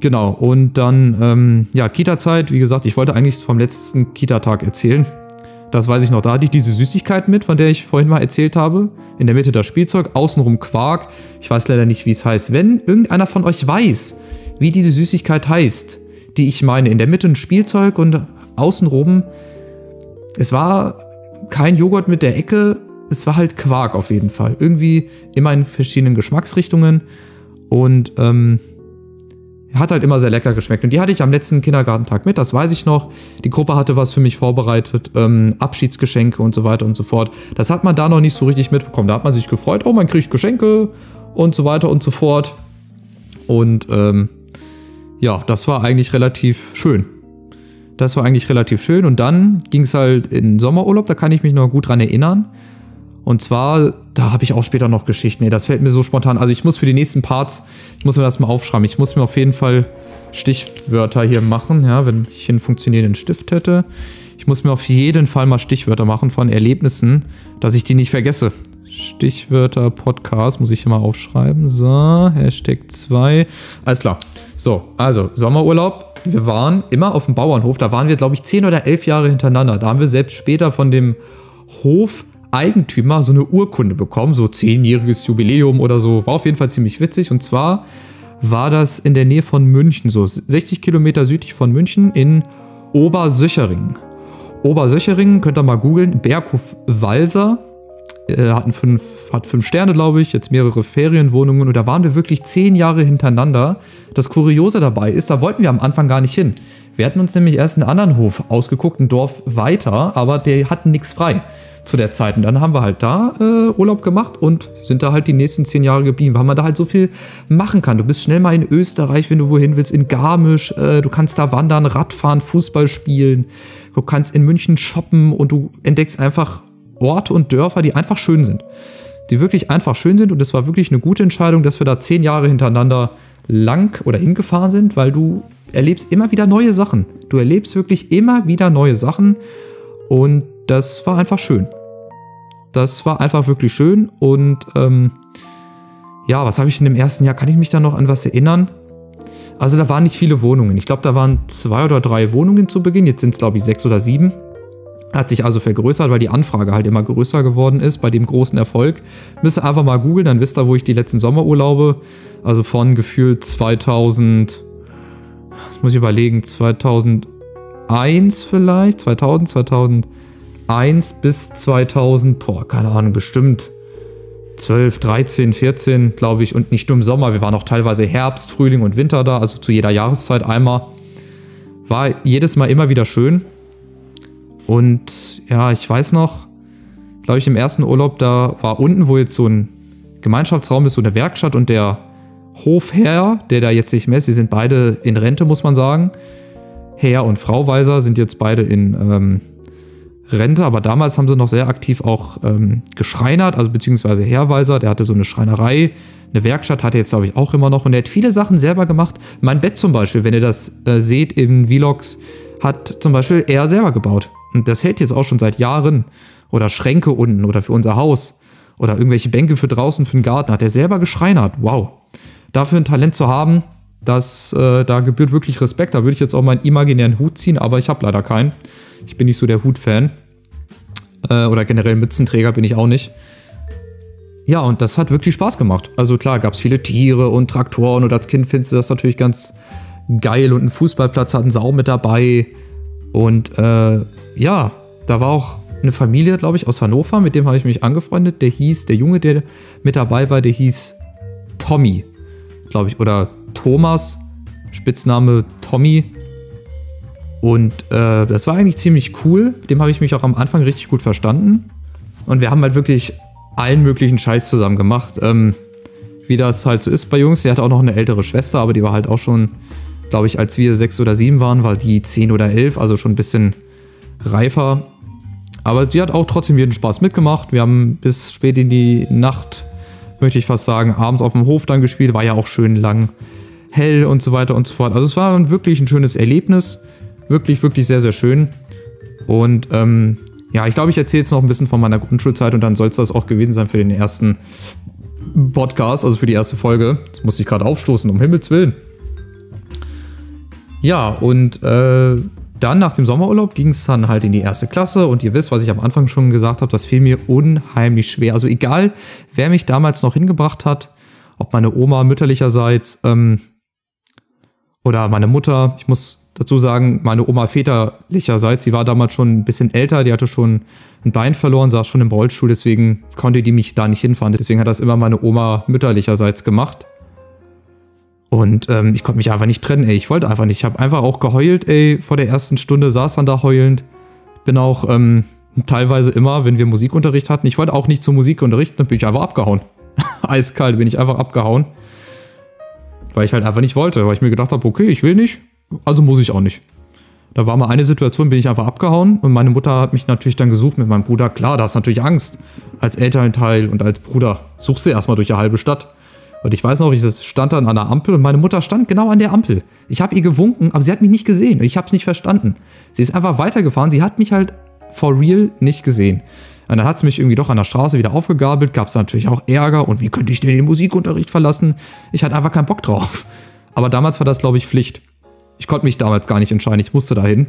Genau, und dann, ähm, ja, Kita-Zeit, wie gesagt, ich wollte eigentlich vom letzten Kita-Tag erzählen. Das weiß ich noch, da hatte ich diese Süßigkeit mit, von der ich vorhin mal erzählt habe. In der Mitte das Spielzeug, außenrum Quark. Ich weiß leider nicht, wie es heißt. Wenn irgendeiner von euch weiß, wie diese Süßigkeit heißt, die ich meine, in der Mitte ein Spielzeug und außenrum, es war kein Joghurt mit der Ecke, es war halt Quark auf jeden Fall. Irgendwie immer in verschiedenen Geschmacksrichtungen. Und ähm, hat halt immer sehr lecker geschmeckt. Und die hatte ich am letzten Kindergartentag mit, das weiß ich noch. Die Gruppe hatte was für mich vorbereitet, ähm, Abschiedsgeschenke und so weiter und so fort. Das hat man da noch nicht so richtig mitbekommen. Da hat man sich gefreut, oh, man kriegt Geschenke und so weiter und so fort. Und ähm, ja, das war eigentlich relativ schön. Das war eigentlich relativ schön. Und dann ging es halt in Sommerurlaub, da kann ich mich noch gut dran erinnern. Und zwar, da habe ich auch später noch Geschichten. Nee, das fällt mir so spontan. Also ich muss für die nächsten Parts, ich muss mir das mal aufschreiben. Ich muss mir auf jeden Fall Stichwörter hier machen, ja, wenn ich einen funktionierenden Stift hätte. Ich muss mir auf jeden Fall mal Stichwörter machen von Erlebnissen, dass ich die nicht vergesse. Stichwörter Podcast, muss ich hier mal aufschreiben. So, Hashtag 2. Alles klar. So, also Sommerurlaub. Wir waren immer auf dem Bauernhof. Da waren wir, glaube ich, 10 oder 11 Jahre hintereinander. Da haben wir selbst später von dem Hofeigentümer so eine Urkunde bekommen. So 10-jähriges Jubiläum oder so. War auf jeden Fall ziemlich witzig. Und zwar war das in der Nähe von München, so 60 Kilometer südlich von München in Obersöchering. Obersöchering, könnt ihr mal googeln, Berghof Walser. Äh, hatten fünf, hat fünf Sterne, glaube ich, jetzt mehrere Ferienwohnungen und da waren wir wirklich zehn Jahre hintereinander. Das Kuriose dabei ist, da wollten wir am Anfang gar nicht hin. Wir hatten uns nämlich erst einen anderen Hof ausgeguckt, ein Dorf weiter, aber der hatten nichts frei zu der Zeit. Und dann haben wir halt da äh, Urlaub gemacht und sind da halt die nächsten zehn Jahre geblieben, weil man da halt so viel machen kann. Du bist schnell mal in Österreich, wenn du wohin willst, in Garmisch, äh, du kannst da wandern, Radfahren, Fußball spielen, du kannst in München shoppen und du entdeckst einfach Orte und Dörfer, die einfach schön sind. Die wirklich einfach schön sind und es war wirklich eine gute Entscheidung, dass wir da zehn Jahre hintereinander lang oder hingefahren sind, weil du erlebst immer wieder neue Sachen. Du erlebst wirklich immer wieder neue Sachen und das war einfach schön. Das war einfach wirklich schön und ähm, ja, was habe ich in dem ersten Jahr? Kann ich mich da noch an was erinnern? Also da waren nicht viele Wohnungen. Ich glaube, da waren zwei oder drei Wohnungen zu Beginn. Jetzt sind es, glaube ich, sechs oder sieben. Hat sich also vergrößert, weil die Anfrage halt immer größer geworden ist bei dem großen Erfolg. Müsst ihr einfach mal googeln, dann wisst ihr, wo ich die letzten Sommerurlaube, also von gefühlt 2000, das muss ich überlegen, 2001 vielleicht, 2000, 2001 bis 2000, boah, keine Ahnung, bestimmt 12, 13, 14, glaube ich, und nicht nur im Sommer. Wir waren auch teilweise Herbst, Frühling und Winter da, also zu jeder Jahreszeit einmal. War jedes Mal immer wieder schön. Und ja, ich weiß noch, glaube ich, im ersten Urlaub, da war unten, wo jetzt so ein Gemeinschaftsraum ist, so eine Werkstatt und der Hofherr, der da jetzt nicht mehr ist, sie sind beide in Rente, muss man sagen. Herr und Frau Weiser sind jetzt beide in ähm, Rente, aber damals haben sie noch sehr aktiv auch ähm, geschreinert, also beziehungsweise Herr Weiser, der hatte so eine Schreinerei, eine Werkstatt hat er jetzt, glaube ich, auch immer noch und er hat viele Sachen selber gemacht. Mein Bett zum Beispiel, wenn ihr das äh, seht in Vlogs, hat zum Beispiel er selber gebaut. Und das hält jetzt auch schon seit Jahren. Oder Schränke unten oder für unser Haus. Oder irgendwelche Bänke für draußen für den Garten. Hat er selber geschreinert. Wow. Dafür ein Talent zu haben, das, äh, da gebührt wirklich Respekt. Da würde ich jetzt auch meinen imaginären Hut ziehen, aber ich habe leider keinen. Ich bin nicht so der Hut-Fan. Äh, oder generell Mützenträger bin ich auch nicht. Ja, und das hat wirklich Spaß gemacht. Also klar, gab es viele Tiere und Traktoren und als Kind findest du das natürlich ganz geil und einen Fußballplatz hatten sie auch mit dabei. Und äh, ja, da war auch eine Familie, glaube ich, aus Hannover, mit dem habe ich mich angefreundet. Der hieß, der Junge, der mit dabei war, der hieß Tommy, glaube ich, oder Thomas, Spitzname Tommy. Und äh, das war eigentlich ziemlich cool. Dem habe ich mich auch am Anfang richtig gut verstanden. Und wir haben halt wirklich allen möglichen Scheiß zusammen gemacht. Ähm, wie das halt so ist bei Jungs. Der hatte auch noch eine ältere Schwester, aber die war halt auch schon, glaube ich, als wir sechs oder sieben waren, war die zehn oder elf, also schon ein bisschen reifer. Aber sie hat auch trotzdem jeden Spaß mitgemacht. Wir haben bis spät in die Nacht, möchte ich fast sagen, abends auf dem Hof dann gespielt. War ja auch schön lang hell und so weiter und so fort. Also es war wirklich ein schönes Erlebnis. Wirklich, wirklich sehr, sehr schön. Und ähm, ja, ich glaube, ich erzähle jetzt noch ein bisschen von meiner Grundschulzeit und dann soll es das auch gewesen sein für den ersten Podcast, also für die erste Folge. Das musste ich gerade aufstoßen, um Himmels Willen. Ja, und äh, dann nach dem Sommerurlaub ging es dann halt in die erste Klasse und ihr wisst, was ich am Anfang schon gesagt habe, das fiel mir unheimlich schwer. Also egal, wer mich damals noch hingebracht hat, ob meine Oma mütterlicherseits ähm, oder meine Mutter, ich muss dazu sagen, meine Oma väterlicherseits, die war damals schon ein bisschen älter, die hatte schon ein Bein verloren, saß schon im Rollstuhl, deswegen konnte die mich da nicht hinfahren. Deswegen hat das immer meine Oma mütterlicherseits gemacht. Und ähm, ich konnte mich einfach nicht trennen, ey. Ich wollte einfach nicht. Ich habe einfach auch geheult, ey, vor der ersten Stunde, saß dann da heulend. Bin auch ähm, teilweise immer, wenn wir Musikunterricht hatten, ich wollte auch nicht zum Musikunterricht, dann bin ich einfach abgehauen. Eiskalt bin ich einfach abgehauen. Weil ich halt einfach nicht wollte, weil ich mir gedacht habe, okay, ich will nicht, also muss ich auch nicht. Da war mal eine Situation, bin ich einfach abgehauen und meine Mutter hat mich natürlich dann gesucht mit meinem Bruder. Klar, da hast du natürlich Angst. Als Elternteil und als Bruder suchst du erstmal durch die halbe Stadt. Und ich weiß noch, ich stand dann an der Ampel und meine Mutter stand genau an der Ampel. Ich habe ihr gewunken, aber sie hat mich nicht gesehen und ich habe es nicht verstanden. Sie ist einfach weitergefahren. Sie hat mich halt for real nicht gesehen. Und dann hat es mich irgendwie doch an der Straße wieder aufgegabelt, gab es natürlich auch Ärger und wie könnte ich denn den Musikunterricht verlassen? Ich hatte einfach keinen Bock drauf. Aber damals war das, glaube ich, Pflicht. Ich konnte mich damals gar nicht entscheiden, ich musste dahin.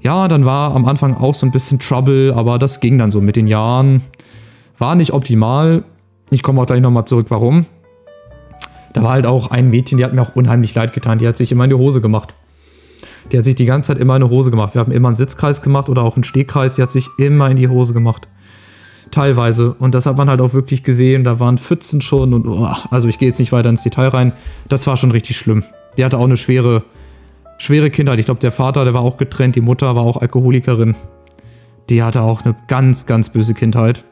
Ja, dann war am Anfang auch so ein bisschen Trouble, aber das ging dann so mit den Jahren. War nicht optimal. Ich komme auch gleich nochmal zurück, warum. Da war halt auch ein Mädchen, die hat mir auch unheimlich leid getan. Die hat sich immer in die Hose gemacht. Die hat sich die ganze Zeit immer in die Hose gemacht. Wir haben immer einen Sitzkreis gemacht oder auch einen Stehkreis. Die hat sich immer in die Hose gemacht. Teilweise. Und das hat man halt auch wirklich gesehen. Da waren Pfützen schon und, oh, also ich gehe jetzt nicht weiter ins Detail rein. Das war schon richtig schlimm. Die hatte auch eine schwere, schwere Kindheit. Ich glaube, der Vater, der war auch getrennt. Die Mutter war auch Alkoholikerin. Die hatte auch eine ganz, ganz böse Kindheit.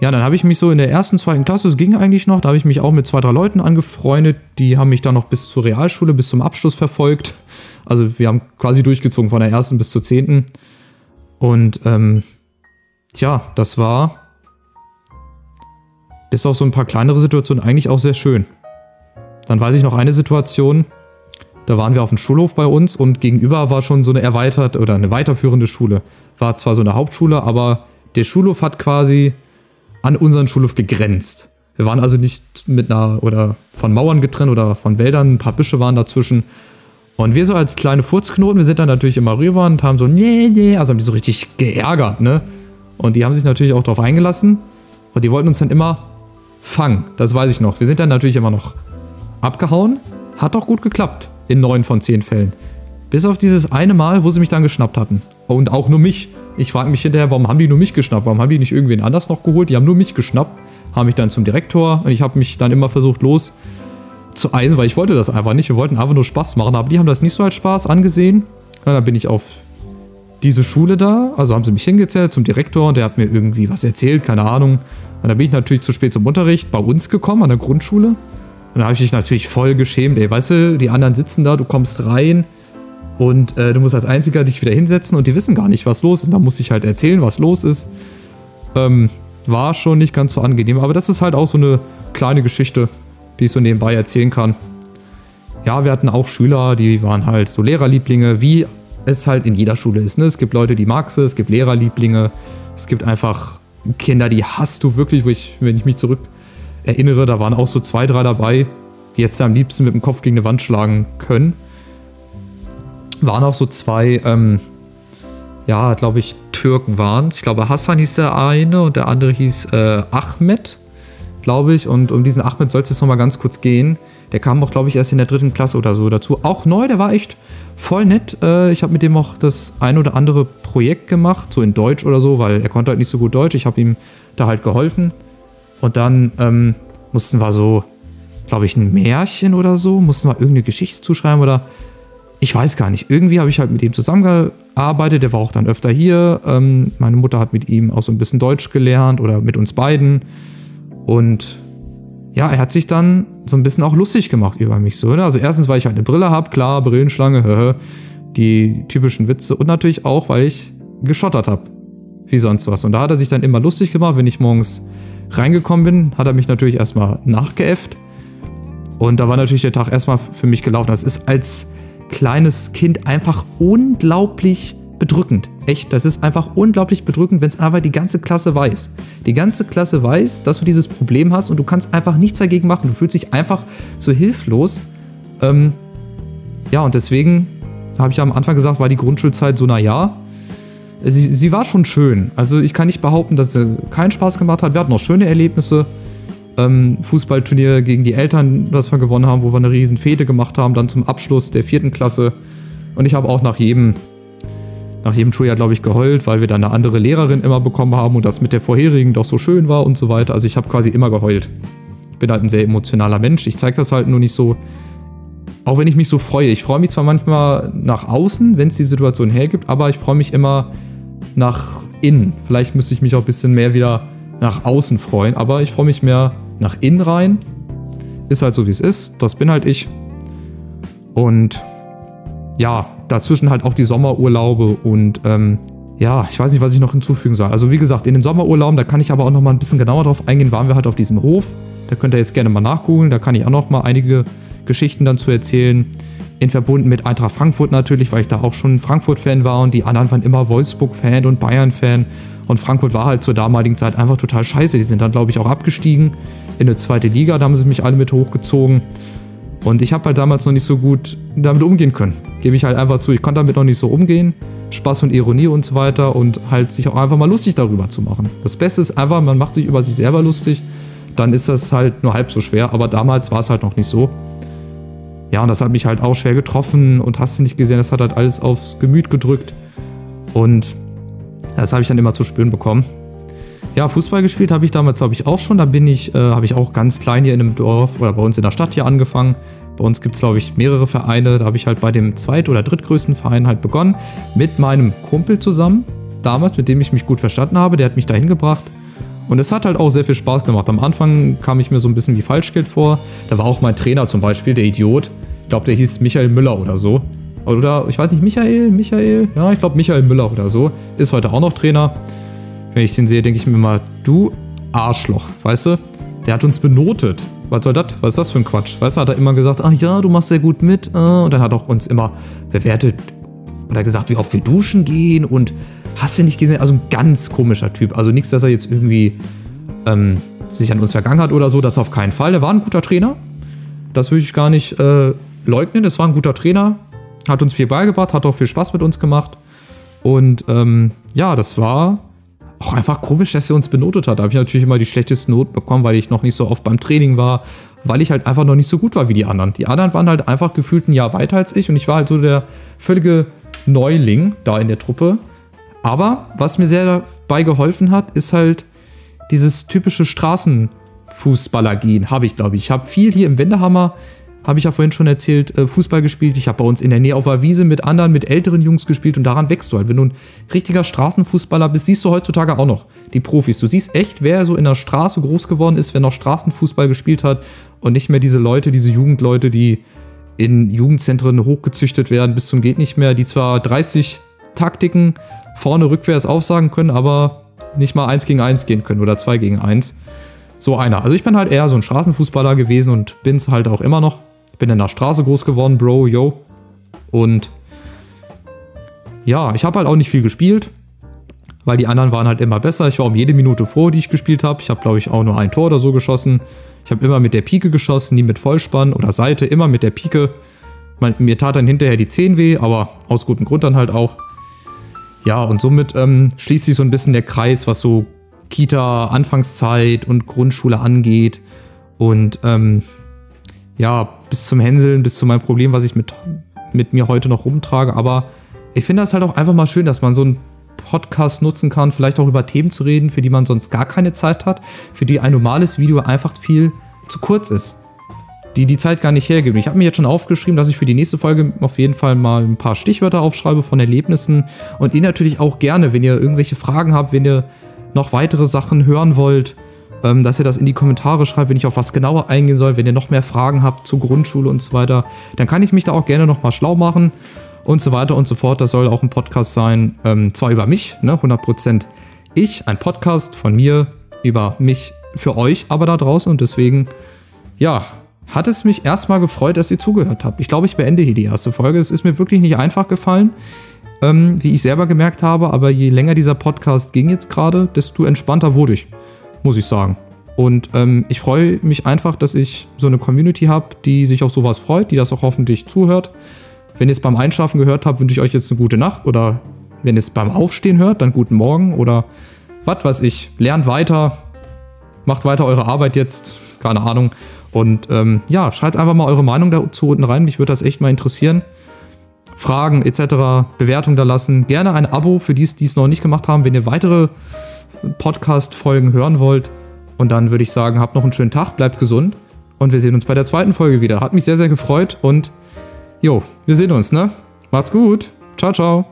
Ja, dann habe ich mich so in der ersten, zweiten Klasse, es ging eigentlich noch, da habe ich mich auch mit zwei, drei Leuten angefreundet. Die haben mich dann noch bis zur Realschule, bis zum Abschluss verfolgt. Also wir haben quasi durchgezogen von der ersten bis zur zehnten. Und ähm, ja, das war bis auf so ein paar kleinere Situationen eigentlich auch sehr schön. Dann weiß ich noch eine Situation, da waren wir auf dem Schulhof bei uns und gegenüber war schon so eine erweitert oder eine weiterführende Schule. War zwar so eine Hauptschule, aber der Schulhof hat quasi an unseren Schulhof gegrenzt. Wir waren also nicht mit einer oder von Mauern getrennt oder von Wäldern, ein paar Büsche waren dazwischen. Und wir so als kleine Furzknoten, wir sind dann natürlich immer rüber und haben so, nee, nee, also haben die so richtig geärgert, ne? Und die haben sich natürlich auch darauf eingelassen und die wollten uns dann immer fangen, das weiß ich noch. Wir sind dann natürlich immer noch abgehauen, hat auch gut geklappt, in neun von zehn Fällen. Bis auf dieses eine Mal, wo sie mich dann geschnappt hatten. Und auch nur mich. Ich frage mich hinterher, warum haben die nur mich geschnappt? Warum haben die nicht irgendwen anders noch geholt? Die haben nur mich geschnappt, haben mich dann zum Direktor und ich habe mich dann immer versucht los zu eisen, weil ich wollte das einfach nicht. Wir wollten einfach nur Spaß machen, aber die haben das nicht so als Spaß angesehen. Und dann bin ich auf diese Schule da, also haben sie mich hingezählt zum Direktor und der hat mir irgendwie was erzählt, keine Ahnung. Und dann bin ich natürlich zu spät zum Unterricht bei uns gekommen, an der Grundschule. Und da habe ich mich natürlich voll geschämt, ey, weißt du, die anderen sitzen da, du kommst rein und äh, du musst als Einziger dich wieder hinsetzen und die wissen gar nicht, was los ist. Da musste ich halt erzählen, was los ist. Ähm, war schon nicht ganz so angenehm, aber das ist halt auch so eine kleine Geschichte, die ich so nebenbei erzählen kann. Ja, wir hatten auch Schüler, die waren halt so Lehrerlieblinge, wie es halt in jeder Schule ist. Ne? Es gibt Leute, die magst du, es gibt Lehrerlieblinge, es gibt einfach Kinder, die hast du wirklich, wo ich, wenn ich mich zurück erinnere, da waren auch so zwei, drei dabei, die jetzt am liebsten mit dem Kopf gegen eine Wand schlagen können. Waren auch so zwei, ähm, ja, glaube ich, Türken waren. Ich glaube, Hassan hieß der eine und der andere hieß äh, Ahmed, glaube ich. Und um diesen Ahmed soll es jetzt nochmal ganz kurz gehen. Der kam auch, glaube ich, erst in der dritten Klasse oder so dazu. Auch neu, der war echt voll nett. Äh, ich habe mit dem auch das ein oder andere Projekt gemacht, so in Deutsch oder so, weil er konnte halt nicht so gut Deutsch. Ich habe ihm da halt geholfen. Und dann ähm, mussten wir so, glaube ich, ein Märchen oder so, mussten wir irgendeine Geschichte zuschreiben oder ich weiß gar nicht. Irgendwie habe ich halt mit ihm zusammengearbeitet. Der war auch dann öfter hier. Ähm, meine Mutter hat mit ihm auch so ein bisschen Deutsch gelernt oder mit uns beiden. Und ja, er hat sich dann so ein bisschen auch lustig gemacht über mich. So, ne? Also erstens, weil ich halt eine Brille habe, klar, Brillenschlange, die typischen Witze. Und natürlich auch, weil ich geschottert habe. Wie sonst was. Und da hat er sich dann immer lustig gemacht. Wenn ich morgens reingekommen bin, hat er mich natürlich erstmal nachgeäfft. Und da war natürlich der Tag erstmal für mich gelaufen. Das ist als kleines Kind einfach unglaublich bedrückend. Echt, das ist einfach unglaublich bedrückend, wenn es einfach die ganze Klasse weiß. Die ganze Klasse weiß, dass du dieses Problem hast und du kannst einfach nichts dagegen machen. Du fühlst dich einfach so hilflos. Ähm, ja, und deswegen habe ich am Anfang gesagt, war die Grundschulzeit so, naja. Sie, sie war schon schön. Also ich kann nicht behaupten, dass sie keinen Spaß gemacht hat. Wir hatten auch schöne Erlebnisse ähm, Fußballturnier gegen die Eltern, das wir gewonnen haben, wo wir eine riesen Fete gemacht haben, dann zum Abschluss der vierten Klasse. Und ich habe auch nach jedem, nach jedem Schuljahr, glaube ich, geheult, weil wir dann eine andere Lehrerin immer bekommen haben und das mit der vorherigen doch so schön war und so weiter. Also ich habe quasi immer geheult. Bin halt ein sehr emotionaler Mensch. Ich zeige das halt nur nicht so, auch wenn ich mich so freue. Ich freue mich zwar manchmal nach außen, wenn es die Situation hergibt, aber ich freue mich immer nach innen. Vielleicht müsste ich mich auch ein bisschen mehr wieder nach außen freuen, aber ich freue mich mehr nach innen rein. Ist halt so, wie es ist. Das bin halt ich. Und ja, dazwischen halt auch die Sommerurlaube und ähm, ja, ich weiß nicht, was ich noch hinzufügen soll. Also wie gesagt, in den Sommerurlauben, da kann ich aber auch noch mal ein bisschen genauer drauf eingehen, waren wir halt auf diesem Hof. Da könnt ihr jetzt gerne mal nachgoogeln. Da kann ich auch noch mal einige Geschichten dann zu erzählen. In Verbunden mit Eintracht Frankfurt natürlich, weil ich da auch schon Frankfurt-Fan war und die anderen waren immer Wolfsburg-Fan und Bayern-Fan. Und Frankfurt war halt zur damaligen Zeit einfach total scheiße. Die sind dann, glaube ich, auch abgestiegen in eine zweite Liga. Da haben sie mich alle mit hochgezogen. Und ich habe halt damals noch nicht so gut damit umgehen können. Gebe ich halt einfach zu. Ich konnte damit noch nicht so umgehen. Spaß und Ironie und so weiter und halt sich auch einfach mal lustig darüber zu machen. Das Beste ist einfach, man macht sich über sich selber lustig. Dann ist das halt nur halb so schwer. Aber damals war es halt noch nicht so. Ja, und das hat mich halt auch schwer getroffen und hast du nicht gesehen, das hat halt alles aufs Gemüt gedrückt. Und das habe ich dann immer zu spüren bekommen. Ja, Fußball gespielt habe ich damals, glaube ich, auch schon. Da bin ich, äh, habe ich auch ganz klein hier in einem Dorf oder bei uns in der Stadt hier angefangen. Bei uns gibt es, glaube ich, mehrere Vereine. Da habe ich halt bei dem zweit- oder drittgrößten Verein halt begonnen. Mit meinem Kumpel zusammen. Damals, mit dem ich mich gut verstanden habe. Der hat mich dahin gebracht. Und es hat halt auch sehr viel Spaß gemacht. Am Anfang kam ich mir so ein bisschen wie Falschgeld vor. Da war auch mein Trainer zum Beispiel, der Idiot. Ich glaube, der hieß Michael Müller oder so. Oder, ich weiß nicht, Michael, Michael? Ja, ich glaube Michael Müller oder so. Ist heute auch noch Trainer. Wenn ich den sehe, denke ich mir mal, du Arschloch, weißt du? Der hat uns benotet. Was soll das? Was ist das für ein Quatsch? Weißt du, hat er immer gesagt, ach ja, du machst sehr gut mit. Äh, und dann hat er auch uns immer bewertet oder gesagt, wie oft wir duschen gehen und hast du nicht gesehen? Also ein ganz komischer Typ. Also nichts, dass er jetzt irgendwie ähm, sich an uns vergangen hat oder so, das auf keinen Fall. Er war ein guter Trainer. Das würde ich gar nicht äh, leugnen. Es war ein guter Trainer. Hat uns viel beigebracht, hat auch viel Spaß mit uns gemacht. Und ähm, ja, das war auch einfach komisch, dass er uns benotet hat. Da habe ich natürlich immer die schlechtesten Noten bekommen, weil ich noch nicht so oft beim Training war, weil ich halt einfach noch nicht so gut war wie die anderen. Die anderen waren halt einfach gefühlt ein Jahr weiter als ich und ich war halt so der völlige Neuling da in der Truppe. Aber was mir sehr dabei geholfen hat, ist halt dieses typische Straßenfußballer-Gehen, habe ich, glaube ich. Ich habe viel hier im Wendehammer habe ich ja vorhin schon erzählt, äh, Fußball gespielt. Ich habe bei uns in der Nähe auf der Wiese mit anderen, mit älteren Jungs gespielt und daran wächst du halt. Wenn du ein richtiger Straßenfußballer bist, siehst du heutzutage auch noch die Profis. Du siehst echt, wer so in der Straße groß geworden ist, wer noch Straßenfußball gespielt hat und nicht mehr diese Leute, diese Jugendleute, die in Jugendzentren hochgezüchtet werden bis zum geht nicht mehr, die zwar 30 Taktiken vorne rückwärts aufsagen können, aber nicht mal eins gegen eins gehen können oder zwei gegen eins. So einer. Also ich bin halt eher so ein Straßenfußballer gewesen und bin es halt auch immer noch bin in der Straße groß geworden, Bro, yo. Und ja, ich habe halt auch nicht viel gespielt, weil die anderen waren halt immer besser. Ich war um jede Minute froh, die ich gespielt habe. Ich habe, glaube ich, auch nur ein Tor oder so geschossen. Ich habe immer mit der Pike geschossen, nie mit Vollspann oder Seite, immer mit der Pike. mir tat dann hinterher die Zehen weh, aber aus gutem Grund dann halt auch. Ja, und somit ähm, schließt sich so ein bisschen der Kreis, was so Kita, Anfangszeit und Grundschule angeht. Und ähm, ja, bis zum Hänseln, bis zu meinem Problem, was ich mit, mit mir heute noch rumtrage. Aber ich finde das halt auch einfach mal schön, dass man so einen Podcast nutzen kann, vielleicht auch über Themen zu reden, für die man sonst gar keine Zeit hat, für die ein normales Video einfach viel zu kurz ist. Die die Zeit gar nicht hergeben. Ich habe mir jetzt schon aufgeschrieben, dass ich für die nächste Folge auf jeden Fall mal ein paar Stichwörter aufschreibe von Erlebnissen und ihr natürlich auch gerne, wenn ihr irgendwelche Fragen habt, wenn ihr noch weitere Sachen hören wollt, ähm, dass ihr das in die Kommentare schreibt, wenn ich auf was genauer eingehen soll, wenn ihr noch mehr Fragen habt zur Grundschule und so weiter, dann kann ich mich da auch gerne nochmal schlau machen und so weiter und so fort. Das soll auch ein Podcast sein, ähm, zwar über mich, ne, 100% ich, ein Podcast von mir über mich für euch, aber da draußen und deswegen, ja, hat es mich erstmal gefreut, dass ihr zugehört habt. Ich glaube, ich beende hier die erste Folge. Es ist mir wirklich nicht einfach gefallen, ähm, wie ich selber gemerkt habe, aber je länger dieser Podcast ging jetzt gerade, desto entspannter wurde ich muss ich sagen. Und ähm, ich freue mich einfach, dass ich so eine Community habe, die sich auf sowas freut, die das auch hoffentlich zuhört. Wenn ihr es beim Einschlafen gehört habt, wünsche ich euch jetzt eine gute Nacht. Oder wenn ihr es beim Aufstehen hört, dann guten Morgen. Oder was weiß ich. Lernt weiter. Macht weiter eure Arbeit jetzt. Keine Ahnung. Und ähm, ja, schreibt einfach mal eure Meinung dazu unten rein. Mich würde das echt mal interessieren. Fragen etc., Bewertung da lassen. Gerne ein Abo für die, die es noch nicht gemacht haben, wenn ihr weitere Podcast-Folgen hören wollt. Und dann würde ich sagen, habt noch einen schönen Tag, bleibt gesund und wir sehen uns bei der zweiten Folge wieder. Hat mich sehr, sehr gefreut und jo, wir sehen uns, ne? Macht's gut. Ciao, ciao.